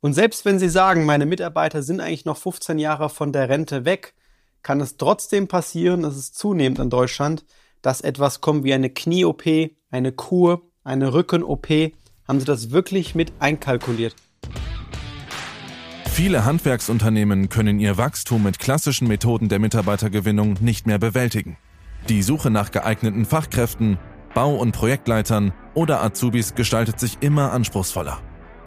Und selbst wenn Sie sagen, meine Mitarbeiter sind eigentlich noch 15 Jahre von der Rente weg, kann es trotzdem passieren, dass es zunehmend in Deutschland, dass etwas kommt wie eine Knie-OP, eine Kur, eine Rücken-OP. Haben Sie das wirklich mit einkalkuliert? Viele Handwerksunternehmen können ihr Wachstum mit klassischen Methoden der Mitarbeitergewinnung nicht mehr bewältigen. Die Suche nach geeigneten Fachkräften, Bau- und Projektleitern oder Azubis gestaltet sich immer anspruchsvoller.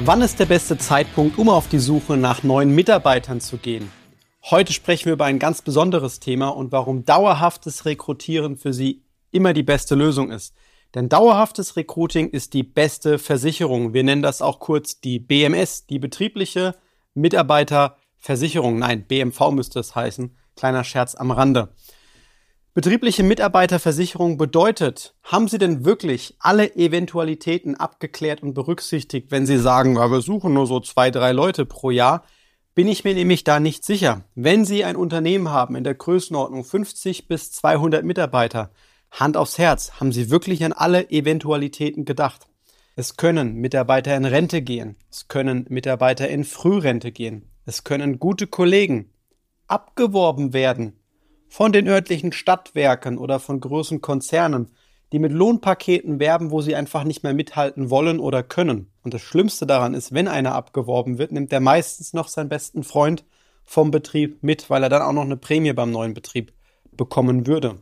Wann ist der beste Zeitpunkt, um auf die Suche nach neuen Mitarbeitern zu gehen? Heute sprechen wir über ein ganz besonderes Thema und warum dauerhaftes Rekrutieren für Sie immer die beste Lösung ist. Denn dauerhaftes Recruiting ist die beste Versicherung. Wir nennen das auch kurz die BMS, die betriebliche Mitarbeiterversicherung. Nein, BMV müsste es heißen. Kleiner Scherz am Rande. Betriebliche Mitarbeiterversicherung bedeutet, haben Sie denn wirklich alle Eventualitäten abgeklärt und berücksichtigt, wenn Sie sagen, ja, wir suchen nur so zwei, drei Leute pro Jahr? Bin ich mir nämlich da nicht sicher. Wenn Sie ein Unternehmen haben in der Größenordnung 50 bis 200 Mitarbeiter, Hand aufs Herz, haben Sie wirklich an alle Eventualitäten gedacht? Es können Mitarbeiter in Rente gehen, es können Mitarbeiter in Frührente gehen, es können gute Kollegen abgeworben werden von den örtlichen Stadtwerken oder von großen Konzernen, die mit Lohnpaketen werben, wo sie einfach nicht mehr mithalten wollen oder können. Und das Schlimmste daran ist, wenn einer abgeworben wird, nimmt er meistens noch seinen besten Freund vom Betrieb mit, weil er dann auch noch eine Prämie beim neuen Betrieb bekommen würde.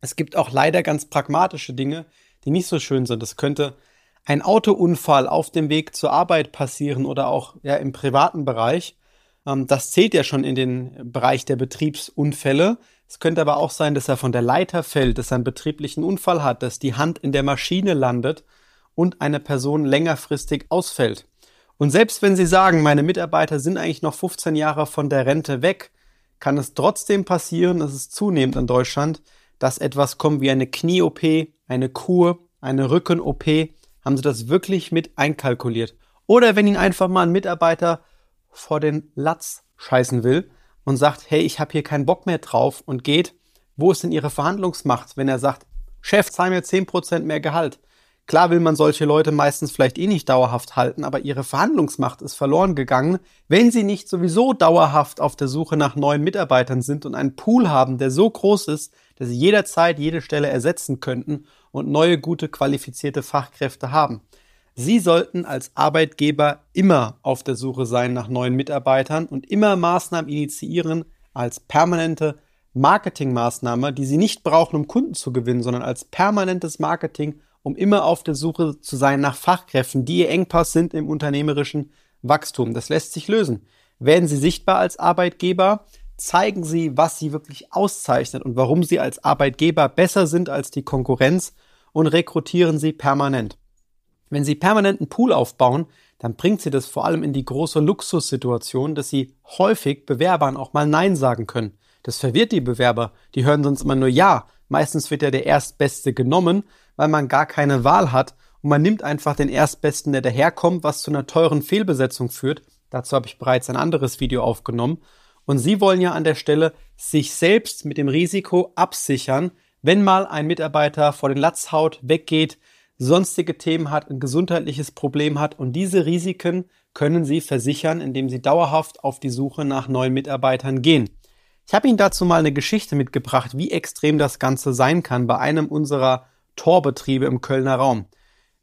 Es gibt auch leider ganz pragmatische Dinge, die nicht so schön sind. Es könnte ein Autounfall auf dem Weg zur Arbeit passieren oder auch ja, im privaten Bereich. Ähm, das zählt ja schon in den Bereich der Betriebsunfälle. Es könnte aber auch sein, dass er von der Leiter fällt, dass er einen betrieblichen Unfall hat, dass die Hand in der Maschine landet und eine Person längerfristig ausfällt. Und selbst wenn Sie sagen, meine Mitarbeiter sind eigentlich noch 15 Jahre von der Rente weg, kann es trotzdem passieren, es ist zunehmend in Deutschland, dass etwas kommt wie eine Knie-OP, eine Kur, eine Rücken-OP. Haben Sie das wirklich mit einkalkuliert? Oder wenn Ihnen einfach mal ein Mitarbeiter vor den Latz scheißen will und sagt, hey, ich habe hier keinen Bock mehr drauf und geht, wo ist denn Ihre Verhandlungsmacht, wenn er sagt, Chef, zahl mir 10% mehr Gehalt? Klar will man solche Leute meistens vielleicht eh nicht dauerhaft halten, aber ihre Verhandlungsmacht ist verloren gegangen, wenn sie nicht sowieso dauerhaft auf der Suche nach neuen Mitarbeitern sind und einen Pool haben, der so groß ist, dass sie jederzeit jede Stelle ersetzen könnten und neue gute qualifizierte Fachkräfte haben. Sie sollten als Arbeitgeber immer auf der Suche sein nach neuen Mitarbeitern und immer Maßnahmen initiieren als permanente Marketingmaßnahme, die Sie nicht brauchen, um Kunden zu gewinnen, sondern als permanentes Marketing, um immer auf der Suche zu sein nach Fachkräften, die Ihr Engpass sind im unternehmerischen Wachstum. Das lässt sich lösen. Werden Sie sichtbar als Arbeitgeber, zeigen Sie, was Sie wirklich auszeichnet und warum Sie als Arbeitgeber besser sind als die Konkurrenz und rekrutieren Sie permanent. Wenn Sie permanent einen Pool aufbauen, dann bringt Sie das vor allem in die große Luxussituation, dass Sie häufig Bewerbern auch mal Nein sagen können. Das verwirrt die Bewerber. Die hören sonst immer nur Ja. Meistens wird ja der Erstbeste genommen, weil man gar keine Wahl hat und man nimmt einfach den Erstbesten, der daherkommt, was zu einer teuren Fehlbesetzung führt. Dazu habe ich bereits ein anderes Video aufgenommen. Und Sie wollen ja an der Stelle sich selbst mit dem Risiko absichern, wenn mal ein Mitarbeiter vor den Latz haut, weggeht, sonstige Themen hat, ein gesundheitliches Problem hat und diese Risiken können Sie versichern, indem Sie dauerhaft auf die Suche nach neuen Mitarbeitern gehen. Ich habe Ihnen dazu mal eine Geschichte mitgebracht, wie extrem das Ganze sein kann bei einem unserer Torbetriebe im Kölner Raum.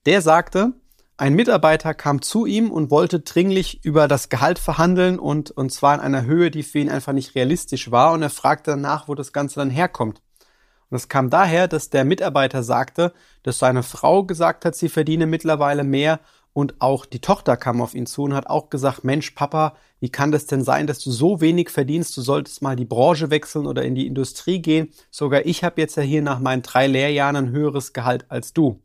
Der sagte, ein Mitarbeiter kam zu ihm und wollte dringlich über das Gehalt verhandeln und, und zwar in einer Höhe, die für ihn einfach nicht realistisch war und er fragte danach, wo das Ganze dann herkommt. Und es kam daher, dass der Mitarbeiter sagte, dass seine Frau gesagt hat, sie verdiene mittlerweile mehr und auch die Tochter kam auf ihn zu und hat auch gesagt, Mensch, Papa, wie kann das denn sein, dass du so wenig verdienst? Du solltest mal die Branche wechseln oder in die Industrie gehen. Sogar ich habe jetzt ja hier nach meinen drei Lehrjahren ein höheres Gehalt als du.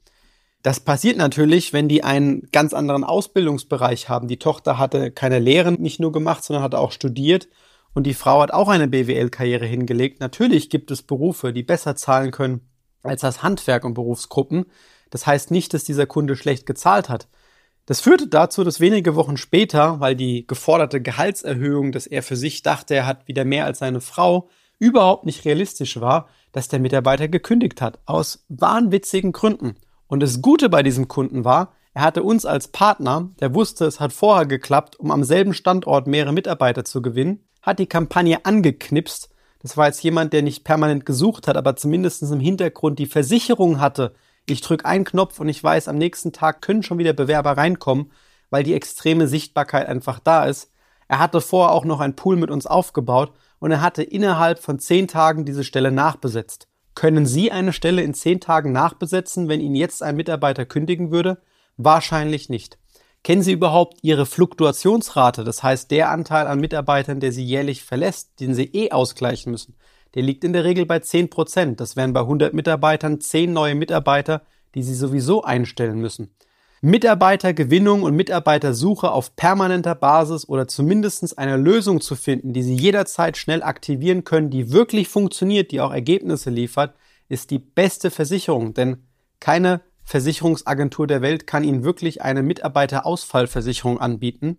Das passiert natürlich, wenn die einen ganz anderen Ausbildungsbereich haben. Die Tochter hatte keine Lehren nicht nur gemacht, sondern hatte auch studiert und die Frau hat auch eine BWL-Karriere hingelegt. Natürlich gibt es Berufe, die besser zahlen können als das Handwerk und Berufsgruppen. Das heißt nicht, dass dieser Kunde schlecht gezahlt hat. Das führte dazu, dass wenige Wochen später, weil die geforderte Gehaltserhöhung, dass er für sich dachte, er hat wieder mehr als seine Frau, überhaupt nicht realistisch war, dass der Mitarbeiter gekündigt hat. Aus wahnwitzigen Gründen. Und das Gute bei diesem Kunden war, er hatte uns als Partner, der wusste, es hat vorher geklappt, um am selben Standort mehrere Mitarbeiter zu gewinnen, hat die Kampagne angeknipst. Das war jetzt jemand, der nicht permanent gesucht hat, aber zumindest im Hintergrund die Versicherung hatte. Ich drücke einen Knopf und ich weiß, am nächsten Tag können schon wieder Bewerber reinkommen, weil die extreme Sichtbarkeit einfach da ist. Er hatte vorher auch noch ein Pool mit uns aufgebaut und er hatte innerhalb von zehn Tagen diese Stelle nachbesetzt. Können Sie eine Stelle in zehn Tagen nachbesetzen, wenn Ihnen jetzt ein Mitarbeiter kündigen würde? Wahrscheinlich nicht. Kennen Sie überhaupt Ihre Fluktuationsrate, das heißt der Anteil an Mitarbeitern, der Sie jährlich verlässt, den Sie eh ausgleichen müssen? Der liegt in der Regel bei 10 Prozent. Das wären bei 100 Mitarbeitern 10 neue Mitarbeiter, die Sie sowieso einstellen müssen. Mitarbeitergewinnung und Mitarbeitersuche auf permanenter Basis oder zumindest eine Lösung zu finden, die Sie jederzeit schnell aktivieren können, die wirklich funktioniert, die auch Ergebnisse liefert, ist die beste Versicherung, denn keine Versicherungsagentur der Welt kann Ihnen wirklich eine Mitarbeiterausfallversicherung anbieten.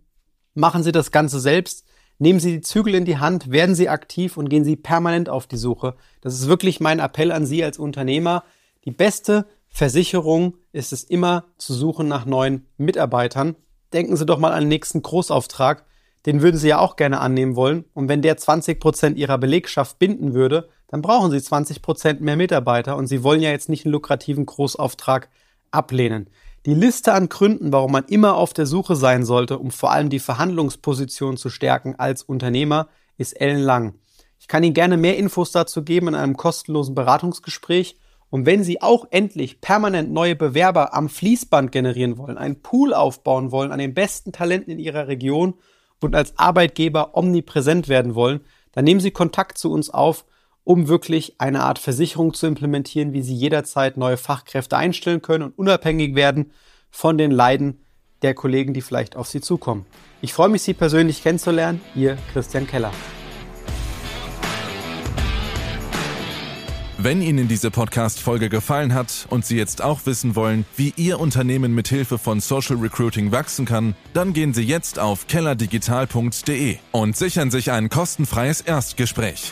Machen Sie das Ganze selbst, nehmen Sie die Zügel in die Hand, werden Sie aktiv und gehen Sie permanent auf die Suche. Das ist wirklich mein Appell an Sie als Unternehmer. Die beste Versicherung ist es immer zu suchen nach neuen Mitarbeitern. Denken Sie doch mal an den nächsten Großauftrag. Den würden Sie ja auch gerne annehmen wollen. Und wenn der 20 Prozent Ihrer Belegschaft binden würde, dann brauchen Sie 20 Prozent mehr Mitarbeiter. Und Sie wollen ja jetzt nicht einen lukrativen Großauftrag ablehnen. Die Liste an Gründen, warum man immer auf der Suche sein sollte, um vor allem die Verhandlungsposition zu stärken als Unternehmer, ist ellenlang. Ich kann Ihnen gerne mehr Infos dazu geben in einem kostenlosen Beratungsgespräch und wenn Sie auch endlich permanent neue Bewerber am Fließband generieren wollen, einen Pool aufbauen wollen an den besten Talenten in Ihrer Region und als Arbeitgeber omnipräsent werden wollen, dann nehmen Sie Kontakt zu uns auf, um wirklich eine Art Versicherung zu implementieren, wie Sie jederzeit neue Fachkräfte einstellen können und unabhängig werden von den Leiden der Kollegen, die vielleicht auf Sie zukommen. Ich freue mich, Sie persönlich kennenzulernen. Ihr Christian Keller. Wenn Ihnen diese Podcast-Folge gefallen hat und Sie jetzt auch wissen wollen, wie Ihr Unternehmen mithilfe von Social Recruiting wachsen kann, dann gehen Sie jetzt auf kellerdigital.de und sichern sich ein kostenfreies Erstgespräch.